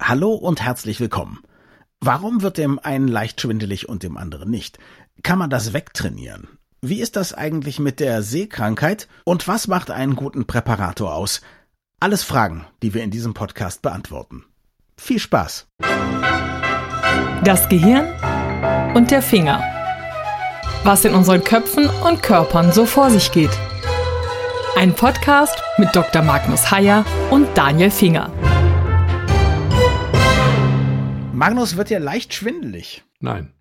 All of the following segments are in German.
Hallo und herzlich willkommen. Warum wird dem einen leicht schwindelig und dem anderen nicht? Kann man das wegtrainieren? Wie ist das eigentlich mit der Seekrankheit? Und was macht einen guten Präparator aus? Alles Fragen, die wir in diesem Podcast beantworten. Viel Spaß! Das Gehirn und der Finger. Was in unseren Köpfen und Körpern so vor sich geht. Ein Podcast mit Dr. Magnus Heyer und Daniel Finger. Magnus wird ja leicht schwindelig. Nein.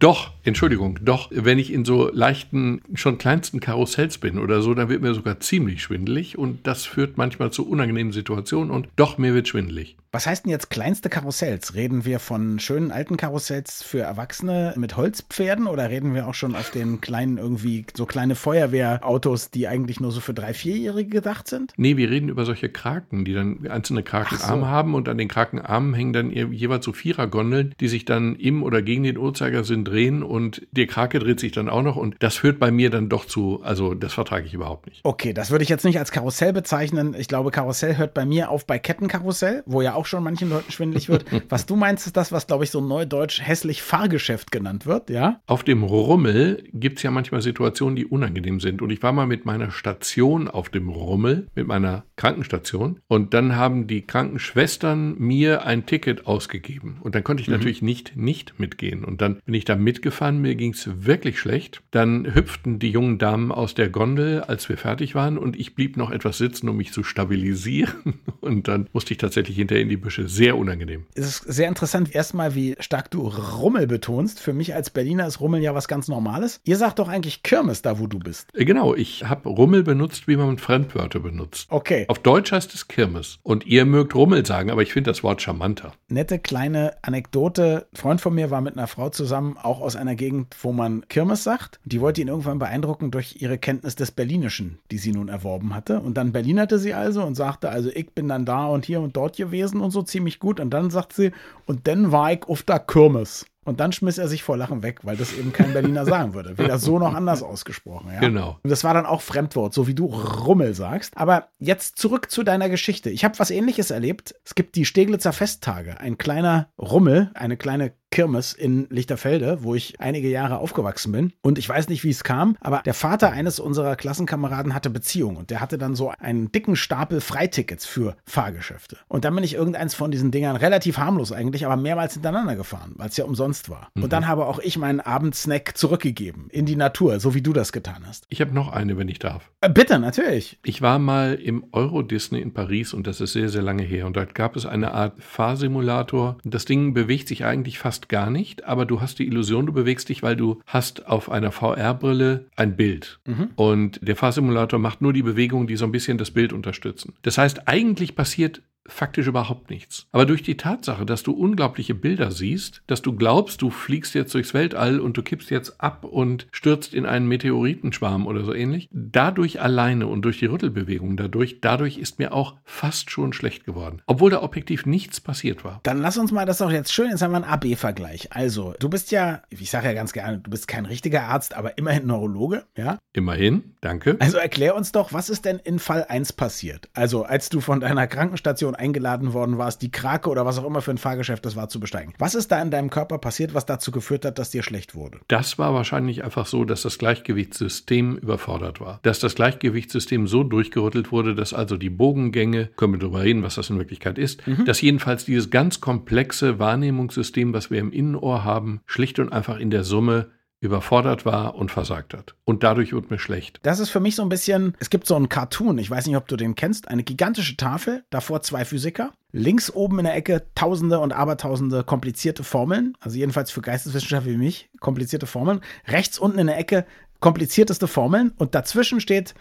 Doch, Entschuldigung, doch, wenn ich in so leichten, schon kleinsten Karussells bin oder so, dann wird mir sogar ziemlich schwindelig und das führt manchmal zu unangenehmen Situationen und doch, mir wird schwindelig. Was heißt denn jetzt kleinste Karussells? Reden wir von schönen alten Karussells für Erwachsene mit Holzpferden oder reden wir auch schon auf den kleinen irgendwie so kleine Feuerwehrautos, die eigentlich nur so für drei, vierjährige gedacht sind? Nee, wir reden über solche Kraken, die dann einzelne Krakenarme so. haben und an den Krakenarmen hängen dann jeweils so Vierergondeln, die sich dann im oder gegen den Uhrzeigersinn drehen und die Krake dreht sich dann auch noch und das führt bei mir dann doch zu, also das vertrage ich überhaupt nicht. Okay, das würde ich jetzt nicht als Karussell bezeichnen. Ich glaube, Karussell hört bei mir auf bei Kettenkarussell, wo ja auch schon manchen Leuten schwindelig wird. was du meinst, ist das, was, glaube ich, so neudeutsch hässlich Fahrgeschäft genannt wird, ja? Auf dem Rummel gibt es ja manchmal Situationen, die unangenehm sind. Und ich war mal mit meiner Station auf dem Rummel, mit meiner Krankenstation. Und dann haben die Krankenschwestern mir ein Ticket ausgegeben. Und dann konnte ich mhm. natürlich nicht, nicht mitgehen. Und dann bin ich da mitgefahren. Mir ging es wirklich schlecht. Dann hüpften die jungen Damen aus der Gondel, als wir fertig waren. Und ich blieb noch etwas sitzen, um mich zu stabilisieren. Und dann musste ich tatsächlich hinterher in die Büsche. Sehr unangenehm. Es ist sehr interessant, erstmal, wie stark du Rummel betonst. Für mich als Berliner ist Rummel ja was ganz Normales. Ihr sagt doch eigentlich Kirmes da, wo du bist. Äh, genau, ich habe Rummel benutzt, wie man Fremdwörter benutzt. Okay. Auf Deutsch heißt es Kirmes. Und ihr mögt Rummel sagen, aber ich finde das Wort charmanter. Nette kleine Anekdote. Ein Freund von mir war mit einer Frau zusammen, auch aus einer Gegend, wo man Kirmes sagt. Die wollte ihn irgendwann beeindrucken durch ihre Kenntnis des Berlinischen, die sie nun erworben hatte. Und dann Berlinerte sie also und sagte, also ich bin dann da und hier und dort gewesen und so ziemlich gut. Und dann sagt sie, und dann war ich auf der Kirmes. Und dann schmiss er sich vor Lachen weg, weil das eben kein Berliner sagen würde. Weder so noch anders ausgesprochen. Ja? Genau. Und das war dann auch Fremdwort, so wie du Rummel sagst. Aber jetzt zurück zu deiner Geschichte. Ich habe was ähnliches erlebt. Es gibt die Steglitzer Festtage. Ein kleiner Rummel, eine kleine Kirmes in Lichterfelde, wo ich einige Jahre aufgewachsen bin. Und ich weiß nicht, wie es kam, aber der Vater eines unserer Klassenkameraden hatte Beziehung und der hatte dann so einen dicken Stapel Freitickets für Fahrgeschäfte. Und dann bin ich irgendeins von diesen Dingern relativ harmlos eigentlich, aber mehrmals hintereinander gefahren, weil es ja umsonst war. Mhm. Und dann habe auch ich meinen Abendsnack zurückgegeben in die Natur, so wie du das getan hast. Ich habe noch eine, wenn ich darf. Äh, bitte, natürlich. Ich war mal im Euro Disney in Paris und das ist sehr, sehr lange her. Und dort gab es eine Art Fahrsimulator. Das Ding bewegt sich eigentlich fast gar nicht, aber du hast die Illusion, du bewegst dich, weil du hast auf einer VR-Brille ein Bild. Mhm. Und der Fahrsimulator macht nur die Bewegungen, die so ein bisschen das Bild unterstützen. Das heißt, eigentlich passiert faktisch überhaupt nichts. Aber durch die Tatsache, dass du unglaubliche Bilder siehst, dass du glaubst, du fliegst jetzt durchs Weltall und du kippst jetzt ab und stürzt in einen Meteoritenschwarm oder so ähnlich, dadurch alleine und durch die Rüttelbewegung dadurch, dadurch ist mir auch fast schon schlecht geworden. Obwohl da objektiv nichts passiert war. Dann lass uns mal das doch jetzt schön, jetzt haben wir einen AB-Vergleich. Also, du bist ja, ich sage ja ganz gerne, du bist kein richtiger Arzt, aber immerhin Neurologe, ja? Immerhin, danke. Also erklär uns doch, was ist denn in Fall 1 passiert? Also, als du von deiner Krankenstation eingeladen worden warst, die Krake oder was auch immer für ein Fahrgeschäft das war, zu besteigen. Was ist da in deinem Körper passiert, was dazu geführt hat, dass dir schlecht wurde? Das war wahrscheinlich einfach so, dass das Gleichgewichtssystem überfordert war. Dass das Gleichgewichtssystem so durchgerüttelt wurde, dass also die Bogengänge, können wir darüber reden, was das in Wirklichkeit ist, mhm. dass jedenfalls dieses ganz komplexe Wahrnehmungssystem, was wir im Innenohr haben, schlicht und einfach in der Summe überfordert war und versagt hat. Und dadurch wird mir schlecht. Das ist für mich so ein bisschen, es gibt so einen Cartoon, ich weiß nicht, ob du den kennst, eine gigantische Tafel, davor zwei Physiker. Links oben in der Ecke tausende und abertausende komplizierte Formeln, also jedenfalls für Geisteswissenschaftler wie mich, komplizierte Formeln. Rechts unten in der Ecke komplizierteste Formeln und dazwischen steht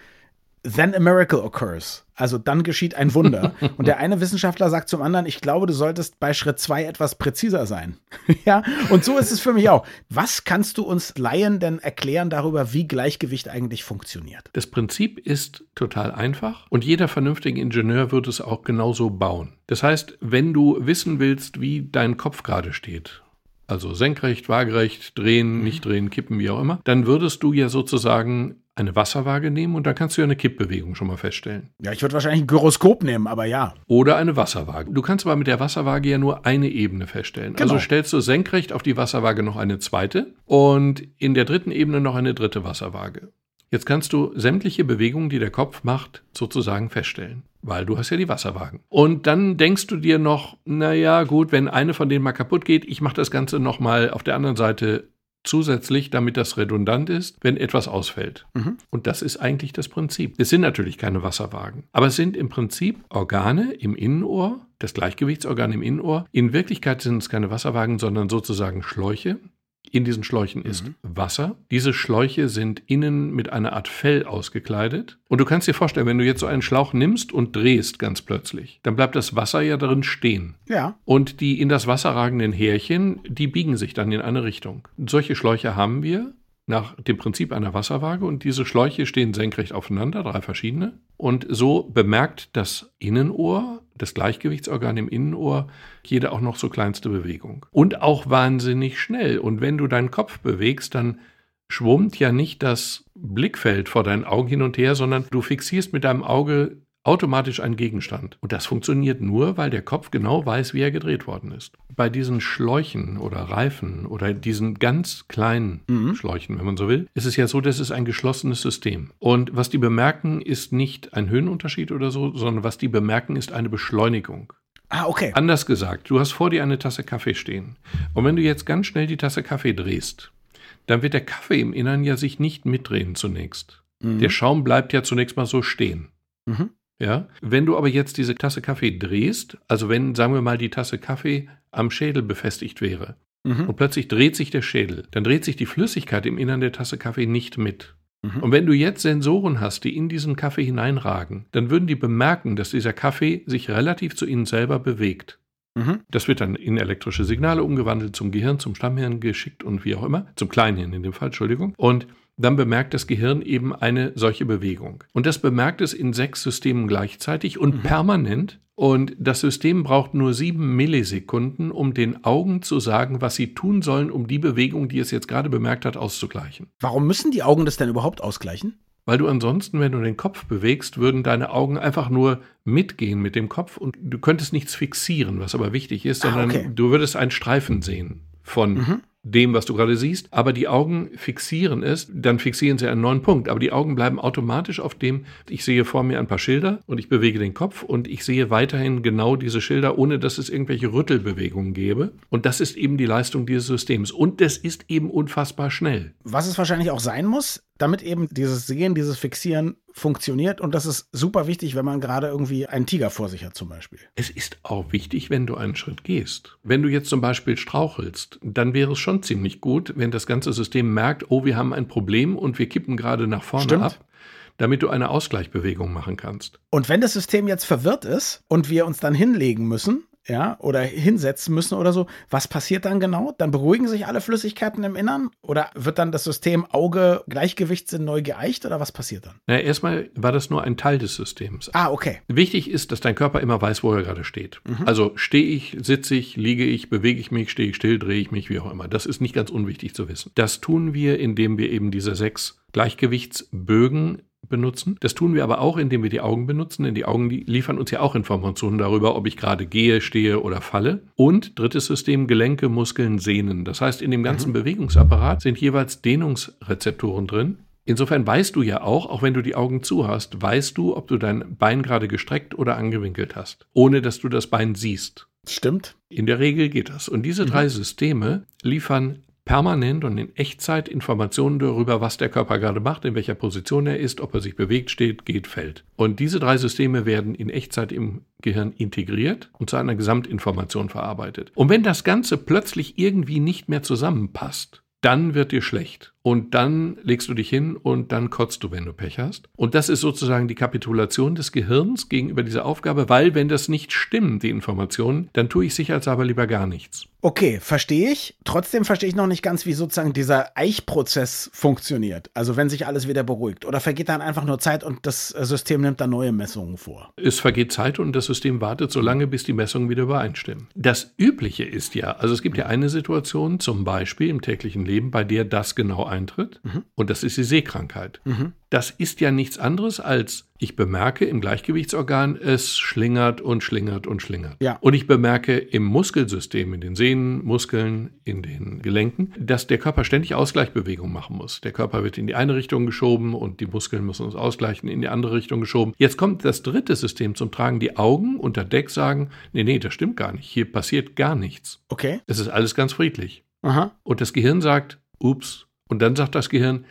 Then a miracle occurs. Also dann geschieht ein Wunder. Und der eine Wissenschaftler sagt zum anderen, ich glaube, du solltest bei Schritt zwei etwas präziser sein. ja, und so ist es für mich auch. Was kannst du uns Laien denn erklären darüber, wie Gleichgewicht eigentlich funktioniert? Das Prinzip ist total einfach und jeder vernünftige Ingenieur wird es auch genauso bauen. Das heißt, wenn du wissen willst, wie dein Kopf gerade steht, also senkrecht, waagerecht, drehen, nicht drehen, kippen, wie auch immer, dann würdest du ja sozusagen eine Wasserwaage nehmen und da kannst du ja eine Kippbewegung schon mal feststellen. Ja, ich würde wahrscheinlich ein Gyroskop nehmen, aber ja. Oder eine Wasserwaage. Du kannst aber mit der Wasserwaage ja nur eine Ebene feststellen. Genau. Also stellst du senkrecht auf die Wasserwaage noch eine zweite und in der dritten Ebene noch eine dritte Wasserwaage. Jetzt kannst du sämtliche Bewegungen, die der Kopf macht, sozusagen feststellen, weil du hast ja die Wasserwagen. Und dann denkst du dir noch, naja, gut, wenn eine von denen mal kaputt geht, ich mache das Ganze nochmal auf der anderen Seite zusätzlich, damit das redundant ist, wenn etwas ausfällt. Mhm. Und das ist eigentlich das Prinzip. Es sind natürlich keine Wasserwagen, aber es sind im Prinzip Organe im Innenohr, das Gleichgewichtsorgan im Innenohr. In Wirklichkeit sind es keine Wasserwagen, sondern sozusagen Schläuche. In diesen Schläuchen ist Wasser. Diese Schläuche sind innen mit einer Art Fell ausgekleidet. Und du kannst dir vorstellen, wenn du jetzt so einen Schlauch nimmst und drehst ganz plötzlich, dann bleibt das Wasser ja darin stehen. Ja. Und die in das Wasser ragenden Härchen, die biegen sich dann in eine Richtung. Solche Schläuche haben wir nach dem Prinzip einer Wasserwaage und diese Schläuche stehen senkrecht aufeinander, drei verschiedene. Und so bemerkt das Innenohr, das Gleichgewichtsorgan im Innenohr, jede auch noch so kleinste Bewegung. Und auch wahnsinnig schnell. Und wenn du deinen Kopf bewegst, dann schwummt ja nicht das Blickfeld vor deinen Augen hin und her, sondern du fixierst mit deinem Auge automatisch einen Gegenstand. Und das funktioniert nur, weil der Kopf genau weiß, wie er gedreht worden ist. Bei diesen Schläuchen oder Reifen oder diesen ganz kleinen Schläuchen, wenn man so will, ist es ja so, dass es ein geschlossenes System. Und was die bemerken, ist nicht ein Höhenunterschied oder so, sondern was die bemerken, ist eine Beschleunigung. Ah, okay. Anders gesagt, du hast vor dir eine Tasse Kaffee stehen. Und wenn du jetzt ganz schnell die Tasse Kaffee drehst, dann wird der Kaffee im Innern ja sich nicht mitdrehen zunächst. Der Schaum bleibt ja zunächst mal so stehen. Mhm. Ja? Wenn du aber jetzt diese Tasse Kaffee drehst, also wenn, sagen wir mal, die Tasse Kaffee am Schädel befestigt wäre Mhm. und plötzlich dreht sich der Schädel, dann dreht sich die Flüssigkeit im Innern der Tasse Kaffee nicht mit. Mhm. Und wenn du jetzt Sensoren hast, die in diesen Kaffee hineinragen, dann würden die bemerken, dass dieser Kaffee sich relativ zu ihnen selber bewegt. Mhm. Das wird dann in elektrische Signale umgewandelt, zum Gehirn, zum Stammhirn geschickt und wie auch immer, zum Kleinhirn in dem Fall, Entschuldigung. Und dann bemerkt das Gehirn eben eine solche Bewegung. Und das bemerkt es in sechs Systemen gleichzeitig und permanent. Und das System braucht nur sieben Millisekunden, um den Augen zu sagen, was sie tun sollen, um die Bewegung, die es jetzt gerade bemerkt hat, auszugleichen. Warum müssen die Augen das denn überhaupt ausgleichen? Weil du ansonsten, wenn du den Kopf bewegst, würden deine Augen einfach nur mitgehen mit dem Kopf und du könntest nichts fixieren, was aber wichtig ist, Ah, sondern okay. du würdest einen Streifen sehen von Mhm. Dem, was du gerade siehst. Aber die Augen fixieren es, dann fixieren sie einen neuen Punkt. Aber die Augen bleiben automatisch auf dem, ich sehe vor mir ein paar Schilder und ich bewege den Kopf und ich sehe weiterhin genau diese Schilder, ohne dass es irgendwelche Rüttelbewegungen gäbe. Und das ist eben die Leistung dieses Systems. Und das ist eben unfassbar schnell. Was es wahrscheinlich auch sein muss, damit eben dieses Sehen, dieses Fixieren funktioniert. Und das ist super wichtig, wenn man gerade irgendwie einen Tiger vor sich hat, zum Beispiel. Es ist auch wichtig, wenn du einen Schritt gehst. Wenn du jetzt zum Beispiel strauchelst, dann wäre es schon ziemlich gut, wenn das ganze System merkt, oh, wir haben ein Problem und wir kippen gerade nach vorne Stimmt. ab, damit du eine Ausgleichbewegung machen kannst. Und wenn das System jetzt verwirrt ist und wir uns dann hinlegen müssen, ja, oder hinsetzen müssen oder so, was passiert dann genau? Dann beruhigen sich alle Flüssigkeiten im Innern? Oder wird dann das System Auge Gleichgewichtssinn neu geeicht oder was passiert dann? Na, erstmal war das nur ein Teil des Systems. Ah, okay. Wichtig ist, dass dein Körper immer weiß, wo er gerade steht. Also stehe ich, sitze ich, liege ich, bewege ich mich, stehe ich still, drehe ich mich, wie auch immer. Das ist nicht ganz unwichtig zu wissen. Das tun wir, indem wir eben diese sechs Gleichgewichtsbögen benutzen. Das tun wir aber auch, indem wir die Augen benutzen, denn die Augen liefern uns ja auch Informationen darüber, ob ich gerade gehe, stehe oder falle. Und drittes System, Gelenke, Muskeln, Sehnen. Das heißt, in dem ganzen Bewegungsapparat sind jeweils Dehnungsrezeptoren drin. Insofern weißt du ja auch, auch wenn du die Augen zu hast, weißt du, ob du dein Bein gerade gestreckt oder angewinkelt hast, ohne dass du das Bein siehst. Stimmt. In der Regel geht das. Und diese drei Systeme liefern permanent und in Echtzeit Informationen darüber, was der Körper gerade macht, in welcher Position er ist, ob er sich bewegt, steht, geht, fällt. Und diese drei Systeme werden in Echtzeit im Gehirn integriert und zu einer Gesamtinformation verarbeitet. Und wenn das Ganze plötzlich irgendwie nicht mehr zusammenpasst, dann wird dir schlecht. Und dann legst du dich hin und dann kotzt du, wenn du Pech hast. Und das ist sozusagen die Kapitulation des Gehirns gegenüber dieser Aufgabe, weil wenn das nicht stimmt, die Informationen, dann tue ich sicherheitshalber lieber gar nichts. Okay, verstehe ich. Trotzdem verstehe ich noch nicht ganz, wie sozusagen dieser Eichprozess funktioniert. Also wenn sich alles wieder beruhigt. Oder vergeht dann einfach nur Zeit und das System nimmt dann neue Messungen vor. Es vergeht Zeit und das System wartet so lange, bis die Messungen wieder übereinstimmen. Das Übliche ist ja, also es gibt ja eine Situation, zum Beispiel im täglichen Leben, bei der das genau eintritt. Und das ist die Sehkrankheit. das ist ja nichts anderes als, ich bemerke im Gleichgewichtsorgan, es schlingert und schlingert und schlingert. Ja. Und ich bemerke im Muskelsystem, in den Sehnen, Muskeln, in den Gelenken, dass der Körper ständig Ausgleichbewegungen machen muss. Der Körper wird in die eine Richtung geschoben und die Muskeln müssen uns ausgleichen, in die andere Richtung geschoben. Jetzt kommt das dritte System zum Tragen. Die Augen unter Deck sagen, nee, nee, das stimmt gar nicht. Hier passiert gar nichts. Okay. Es ist alles ganz friedlich. Aha. Und das Gehirn sagt, ups. Und dann sagt das Gehirn,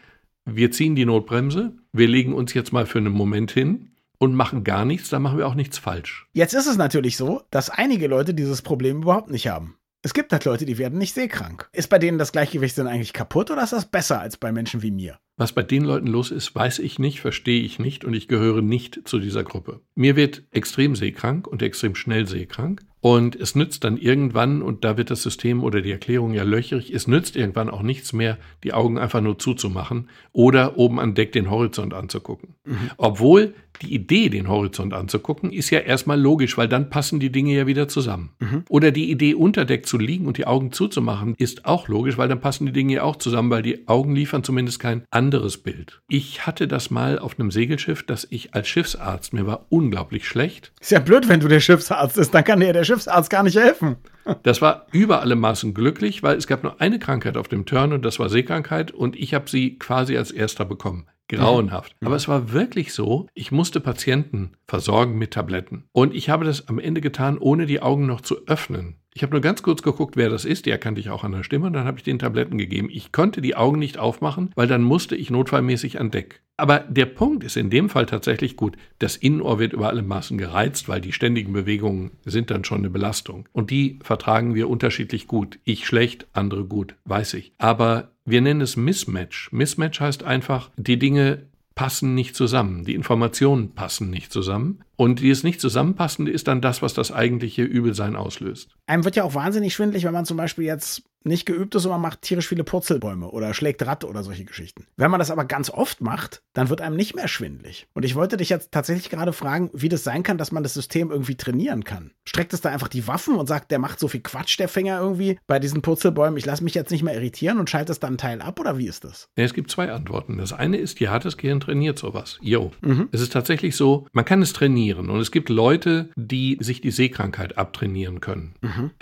wir ziehen die Notbremse, wir legen uns jetzt mal für einen Moment hin und machen gar nichts, dann machen wir auch nichts falsch. Jetzt ist es natürlich so, dass einige Leute dieses Problem überhaupt nicht haben. Es gibt halt Leute, die werden nicht seekrank. Ist bei denen das Gleichgewicht denn eigentlich kaputt oder ist das besser als bei Menschen wie mir? Was bei den Leuten los ist, weiß ich nicht, verstehe ich nicht und ich gehöre nicht zu dieser Gruppe. Mir wird extrem seekrank und extrem schnell seekrank. Und es nützt dann irgendwann, und da wird das System oder die Erklärung ja löcherig, es nützt irgendwann auch nichts mehr, die Augen einfach nur zuzumachen oder oben an Deck den Horizont anzugucken. Mhm. Obwohl die Idee, den Horizont anzugucken, ist ja erstmal logisch, weil dann passen die Dinge ja wieder zusammen. Mhm. Oder die Idee, unter Deck zu liegen und die Augen zuzumachen, ist auch logisch, weil dann passen die Dinge ja auch zusammen, weil die Augen liefern zumindest kein anderes Bild. Ich hatte das mal auf einem Segelschiff, dass ich als Schiffsarzt, mir war unglaublich schlecht, Ist ja blöd, wenn du der Schiffsarzt bist, dann kann dir der Schiffsarzt gar nicht helfen. Das war über alle Maßen glücklich, weil es gab nur eine Krankheit auf dem Turn und das war Seekrankheit und ich habe sie quasi als erster bekommen. Grauenhaft. Aber es war wirklich so, ich musste Patienten versorgen mit Tabletten. Und ich habe das am Ende getan, ohne die Augen noch zu öffnen. Ich habe nur ganz kurz geguckt, wer das ist. Die erkannte ich auch an der Stimme und dann habe ich den Tabletten gegeben. Ich konnte die Augen nicht aufmachen, weil dann musste ich notfallmäßig an Deck. Aber der Punkt ist in dem Fall tatsächlich gut. Das Innenohr wird über alle Maßen gereizt, weil die ständigen Bewegungen sind dann schon eine Belastung. Und die vertragen wir unterschiedlich gut. Ich schlecht, andere gut, weiß ich. Aber wir nennen es Mismatch. Mismatch heißt einfach, die Dinge passen nicht zusammen. Die Informationen passen nicht zusammen. Und dieses nicht zusammenpassende ist dann das, was das eigentliche Übelsein auslöst. Einem wird ja auch wahnsinnig schwindlig, wenn man zum Beispiel jetzt nicht geübt ist und man macht tierisch viele Purzelbäume oder schlägt Rad oder solche Geschichten. Wenn man das aber ganz oft macht, dann wird einem nicht mehr schwindlig. Und ich wollte dich jetzt tatsächlich gerade fragen, wie das sein kann, dass man das System irgendwie trainieren kann. Streckt es da einfach die Waffen und sagt, der macht so viel Quatsch, der Finger irgendwie bei diesen Purzelbäumen, ich lasse mich jetzt nicht mehr irritieren und schalte es dann einen Teil ab oder wie ist das? Ja, es gibt zwei Antworten. Das eine ist, ja, das Gehirn trainiert sowas. Jo. Es ist tatsächlich so, man kann es trainieren und es gibt Leute, die sich die Seekrankheit abtrainieren können.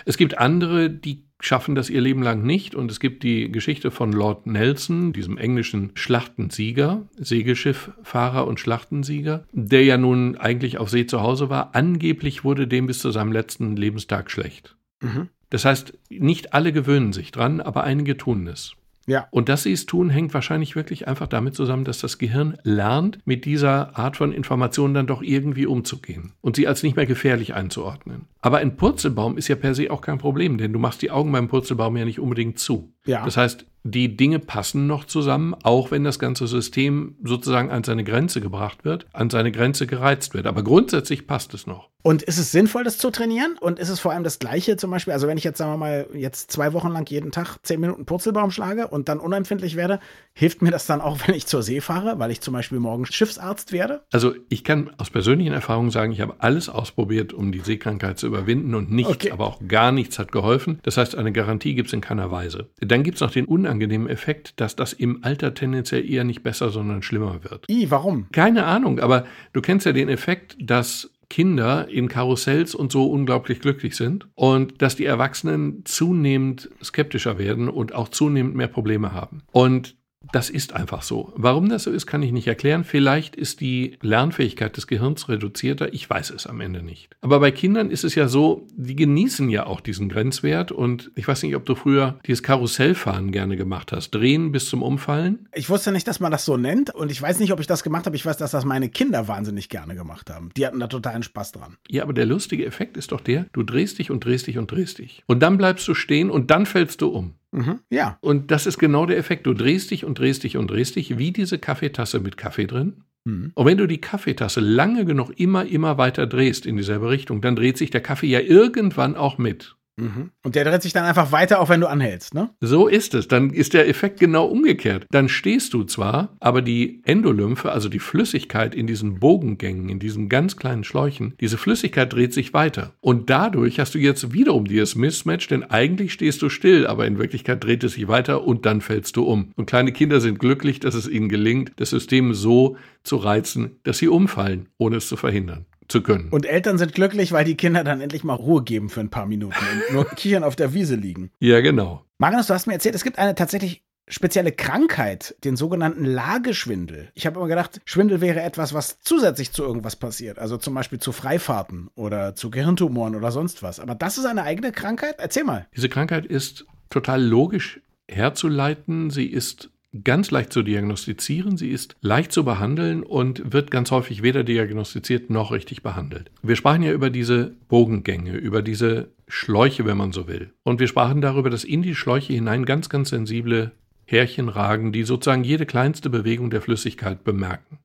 Es gibt andere, die schaffen das ihr Leben lang nicht. Und es gibt die Geschichte von Lord Nelson, diesem englischen Schlachtensieger, Segelschifffahrer und Schlachtensieger, der ja nun eigentlich auf See zu Hause war. Angeblich wurde dem bis zu seinem letzten Lebenstag schlecht. Mhm. Das heißt, nicht alle gewöhnen sich dran, aber einige tun es. Ja. Und dass sie es tun, hängt wahrscheinlich wirklich einfach damit zusammen, dass das Gehirn lernt, mit dieser Art von Informationen dann doch irgendwie umzugehen und sie als nicht mehr gefährlich einzuordnen. Aber ein Purzelbaum ist ja per se auch kein Problem, denn du machst die Augen beim Purzelbaum ja nicht unbedingt zu. Ja. Das heißt, die Dinge passen noch zusammen, auch wenn das ganze System sozusagen an seine Grenze gebracht wird, an seine Grenze gereizt wird. Aber grundsätzlich passt es noch. Und ist es sinnvoll, das zu trainieren? Und ist es vor allem das Gleiche zum Beispiel? Also wenn ich jetzt, sagen wir mal, jetzt zwei Wochen lang jeden Tag zehn Minuten Purzelbaum schlage und dann unempfindlich werde, hilft mir das dann auch, wenn ich zur See fahre, weil ich zum Beispiel morgen Schiffsarzt werde? Also ich kann aus persönlichen Erfahrungen sagen, ich habe alles ausprobiert, um die Seekrankheit zu überwinden und nichts, Okay. aber auch gar nichts hat geholfen. Das heißt, eine Garantie gibt es in keiner Weise. Dann gibt es noch den unangenehmen Effekt, dass das im Alter tendenziell eher nicht besser, sondern schlimmer wird. I, warum? Keine Ahnung, aber du kennst ja den Effekt, dass Kinder in Karussells und so unglaublich glücklich sind und dass die Erwachsenen zunehmend skeptischer werden und auch zunehmend mehr Probleme haben. Und das ist einfach so. Warum das so ist, kann ich nicht erklären. Vielleicht ist die Lernfähigkeit des Gehirns reduzierter. Ich weiß es am Ende nicht. Aber bei Kindern ist es ja so, die genießen ja auch diesen Grenzwert. Und ich weiß nicht, ob du früher dieses Karussellfahren gerne gemacht hast. Drehen bis zum Umfallen. Ich wusste nicht, dass man das so nennt und ich weiß nicht, ob ich das gemacht habe. Ich weiß, dass das meine Kinder wahnsinnig gerne gemacht haben. Die hatten da totalen Spaß dran. Ja, aber der lustige Effekt ist doch der, du drehst dich und drehst dich und drehst dich. Und dann bleibst du stehen und dann fällst du um. Mhm. Ja. Und das ist genau der Effekt. Du drehst dich und drehst dich und drehst dich, wie diese Kaffeetasse mit Kaffee drin. Mhm. Und wenn du die Kaffeetasse lange genug immer, immer weiter drehst in dieselbe Richtung, dann dreht sich der Kaffee ja irgendwann auch mit. Mhm. Und der dreht sich dann einfach weiter, auch wenn du anhältst, ne? So ist es. Dann ist der Effekt genau umgekehrt. Dann stehst du zwar, aber die Endolymphe, also die Flüssigkeit in diesen Bogengängen, in diesen ganz kleinen Schläuchen, diese Flüssigkeit dreht sich weiter. Und dadurch hast du jetzt wiederum dieses Mismatch, denn eigentlich stehst du still, aber in Wirklichkeit dreht es sich weiter und dann fällst du um. Und kleine Kinder sind glücklich, dass es ihnen gelingt, das System so zu reizen, dass sie umfallen, ohne es zu verhindern zu können. Und Eltern sind glücklich, weil die Kinder dann endlich mal Ruhe geben für ein paar Minuten und nur kichern auf der Wiese liegen. Ja, genau. Magnus, du hast mir erzählt, es gibt eine tatsächlich spezielle Krankheit, den sogenannten Lageschwindel. Ich habe immer gedacht, Schwindel wäre etwas, was zusätzlich zu irgendwas passiert. Also zum Beispiel zu Freifahrten oder zu Gehirntumoren oder sonst was. Aber das ist eine eigene Krankheit? Erzähl mal. Diese Krankheit ist total logisch herzuleiten. Sie ist ganz leicht zu diagnostizieren, sie ist leicht zu behandeln und wird ganz häufig weder diagnostiziert noch richtig behandelt. Wir sprachen ja über diese Bogengänge, über diese Schläuche, wenn man so will. Und wir sprachen darüber, dass in die Schläuche hinein ganz, ganz sensible Härchen ragen, die sozusagen jede kleinste Bewegung der Flüssigkeit bemerken.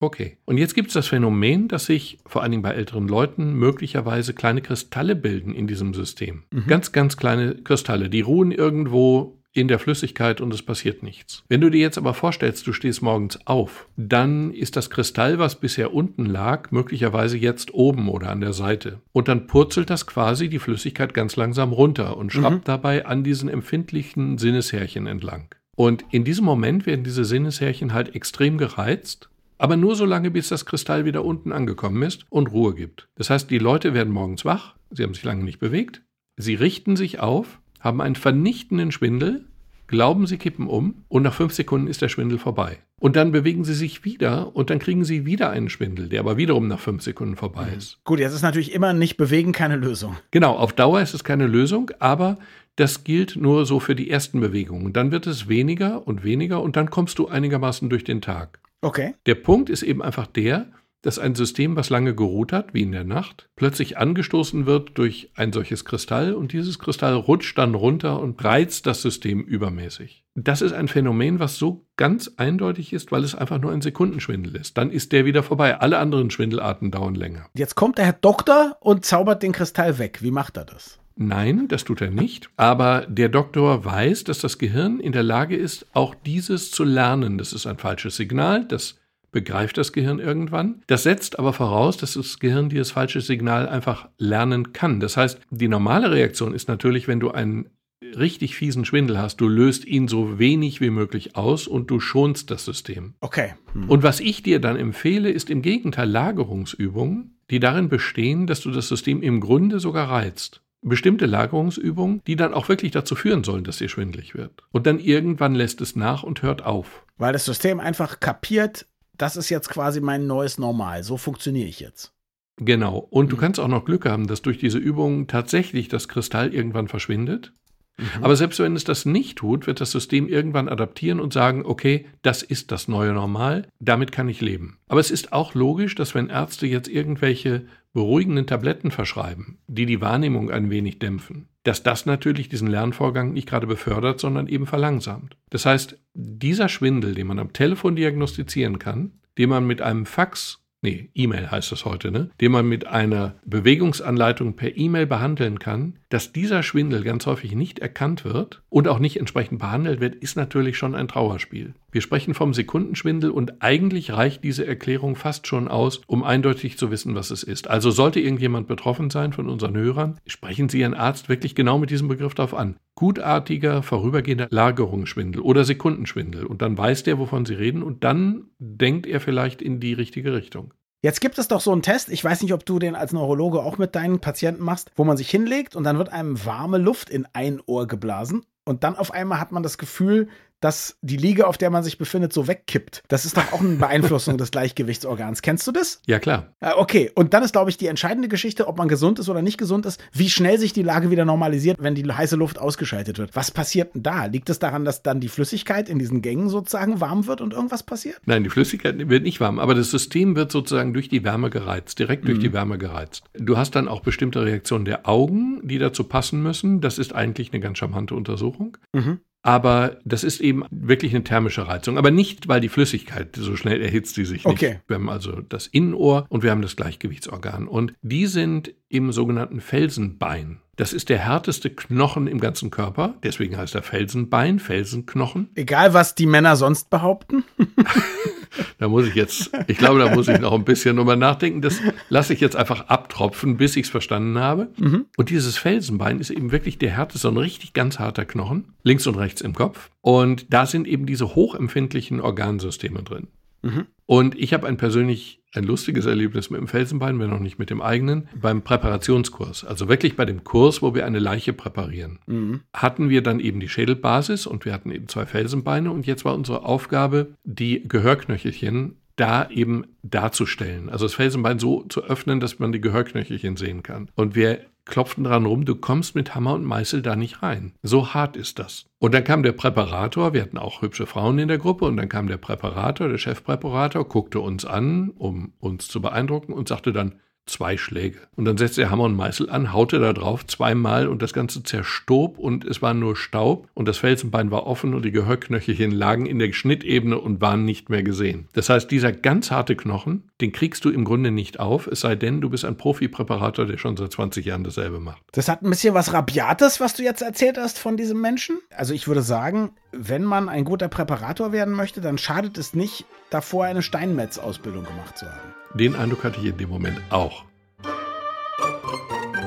Okay. Und jetzt gibt es das Phänomen, dass sich vor allen Dingen bei älteren Leuten möglicherweise kleine Kristalle bilden in diesem System. Mhm. Ganz, ganz kleine Kristalle, die ruhen irgendwo in der Flüssigkeit und es passiert nichts. Wenn du dir jetzt aber vorstellst, du stehst morgens auf, dann ist das Kristall, was bisher unten lag, möglicherweise jetzt oben oder an der Seite. Und dann purzelt das quasi die Flüssigkeit ganz langsam runter und schraubt mhm. dabei an diesen empfindlichen Sinneshärchen entlang. Und in diesem Moment werden diese Sinneshärchen halt extrem gereizt aber nur so lange, bis das Kristall wieder unten angekommen ist und Ruhe gibt. Das heißt, die Leute werden morgens wach, sie haben sich lange nicht bewegt, sie richten sich auf haben einen vernichtenden Schwindel, glauben, sie kippen um und nach fünf Sekunden ist der Schwindel vorbei. Und dann bewegen sie sich wieder und dann kriegen sie wieder einen Schwindel, der aber wiederum nach fünf Sekunden vorbei mhm. ist. Gut, jetzt ist natürlich immer nicht bewegen keine Lösung. Genau, auf Dauer ist es keine Lösung, aber das gilt nur so für die ersten Bewegungen. Dann wird es weniger und weniger und dann kommst du einigermaßen durch den Tag. Okay. Der Punkt ist eben einfach der, dass ein System, was lange geruht hat, wie in der Nacht, plötzlich angestoßen wird durch ein solches Kristall und dieses Kristall rutscht dann runter und reizt das System übermäßig. Das ist ein Phänomen, was so ganz eindeutig ist, weil es einfach nur ein Sekundenschwindel ist. Dann ist der wieder vorbei. Alle anderen Schwindelarten dauern länger. Jetzt kommt der Herr Doktor und zaubert den Kristall weg. Wie macht er das? Nein, das tut er nicht. Aber der Doktor weiß, dass das Gehirn in der Lage ist, auch dieses zu lernen. Das ist ein falsches Signal. Das begreift das Gehirn irgendwann. Das setzt aber voraus, dass das Gehirn dieses falsche Signal einfach lernen kann. Das heißt, die normale Reaktion ist natürlich, wenn du einen richtig fiesen Schwindel hast, du löst ihn so wenig wie möglich aus und du schonst das System. Okay. Hm. Und was ich dir dann empfehle, ist im Gegenteil Lagerungsübungen, die darin bestehen, dass du das System im Grunde sogar reizt bestimmte Lagerungsübungen, die dann auch wirklich dazu führen sollen, dass dir schwindlig wird. Und dann irgendwann lässt es nach und hört auf. Weil das System einfach kapiert, das ist jetzt quasi mein neues Normal. So funktioniere ich jetzt. Genau. Und du mhm. kannst auch noch Glück haben, dass durch diese Übung tatsächlich das Kristall irgendwann verschwindet. Mhm. Aber selbst wenn es das nicht tut, wird das System irgendwann adaptieren und sagen, okay, das ist das neue Normal, damit kann ich leben. Aber es ist auch logisch, dass wenn Ärzte jetzt irgendwelche beruhigenden Tabletten verschreiben, die die Wahrnehmung ein wenig dämpfen, dass das natürlich diesen Lernvorgang nicht gerade befördert, sondern eben verlangsamt. Das heißt, dieser Schwindel, den man am Telefon diagnostizieren kann, den man mit einem Fax nee, E-Mail heißt das heute, ne, den man mit einer Bewegungsanleitung per E-Mail behandeln kann, dass dieser Schwindel ganz häufig nicht erkannt wird und auch nicht entsprechend behandelt wird, ist natürlich schon ein Trauerspiel. Wir sprechen vom Sekundenschwindel und eigentlich reicht diese Erklärung fast schon aus, um eindeutig zu wissen, was es ist. Also sollte irgendjemand betroffen sein von unseren Hörern, sprechen Sie Ihren Arzt wirklich genau mit diesem Begriff darauf an. Gutartiger, vorübergehender Lagerungsschwindel oder Sekundenschwindel. Und dann weiß der, wovon Sie reden und dann denkt er vielleicht in die richtige Richtung. Jetzt gibt es doch so einen Test, ich weiß nicht, ob du den als Neurologe auch mit deinen Patienten machst, wo man sich hinlegt und dann wird einem warme Luft in ein Ohr geblasen und dann auf einmal hat man das Gefühl, dass die Liege, auf der man sich befindet, so wegkippt. Das ist doch auch eine Beeinflussung des Gleichgewichtsorgans. Kennst du das? Ja, klar. Okay, und dann ist, glaube ich, die entscheidende Geschichte, ob man gesund ist oder nicht gesund ist, wie schnell sich die Lage wieder normalisiert, wenn die heiße Luft ausgeschaltet wird. Was passiert denn da? Liegt es daran, dass dann die Flüssigkeit in diesen Gängen sozusagen warm wird und irgendwas passiert? Nein, die Flüssigkeit wird nicht warm, aber das System wird sozusagen durch die Wärme gereizt, direkt durch mhm. die Wärme gereizt. Du hast dann auch bestimmte Reaktionen der Augen, die dazu passen müssen. Das ist eigentlich eine ganz charmante Untersuchung. Mhm. Aber das ist eben wirklich eine thermische Reizung. Aber nicht, weil die Flüssigkeit so schnell erhitzt die sich nicht. Okay. Wir haben also das Innenohr und wir haben das Gleichgewichtsorgan. Und die sind im sogenannten Felsenbein. Das ist der härteste Knochen im ganzen Körper. Deswegen heißt er Felsenbein, Felsenknochen. Egal, was die Männer sonst behaupten. da muss ich jetzt, ich glaube, da muss ich noch ein bisschen drüber nachdenken. Das lasse ich jetzt einfach abtropfen, bis ich es verstanden habe. Mhm. Und dieses Felsenbein ist eben wirklich der härteste, so ein richtig ganz harter Knochen, links und rechts im Kopf. Und da sind eben diese hochempfindlichen Organsysteme drin. Mhm. Und ich habe ein persönlich ein lustiges Erlebnis mit dem Felsenbein, wenn noch nicht mit dem eigenen, beim Präparationskurs. Also wirklich bei dem Kurs, wo wir eine Leiche präparieren. Mhm. Hatten wir dann eben die Schädelbasis und wir hatten eben zwei Felsenbeine und jetzt war unsere Aufgabe, die Gehörknöchelchen da eben darzustellen. Also das Felsenbein so zu öffnen, dass man die Gehörknöchelchen sehen kann. Und wir klopften dran rum, du kommst mit Hammer und Meißel da nicht rein. So hart ist das. Und dann kam der Präparator, wir hatten auch hübsche Frauen in der Gruppe, und dann kam der Präparator, der Chefpräparator, guckte uns an, um uns zu beeindrucken und sagte dann, zwei Schläge. Und dann setzte er Hammer und Meißel an, haute da drauf zweimal und das Ganze zerstob und es war nur Staub und das Felsenbein war offen und die Gehörknöchelchen lagen in der Schnittebene und waren nicht mehr gesehen. Das heißt, dieser ganz harte Knochen, den kriegst du im Grunde nicht auf, es sei denn, du bist ein Profi-Präparator, der schon seit 20 Jahren dasselbe macht. Das hat ein bisschen was Rabiates, was du jetzt erzählt hast von diesem Menschen. Also ich würde sagen, wenn man ein guter Präparator werden möchte, dann schadet es nicht, davor eine Steinmetz-Ausbildung gemacht zu haben. Den Eindruck hatte ich in dem Moment auch.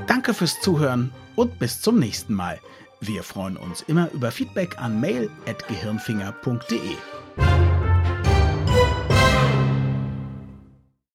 Danke fürs Zuhören und bis zum nächsten Mal. Wir freuen uns immer über Feedback an mail.gehirnfinger.de.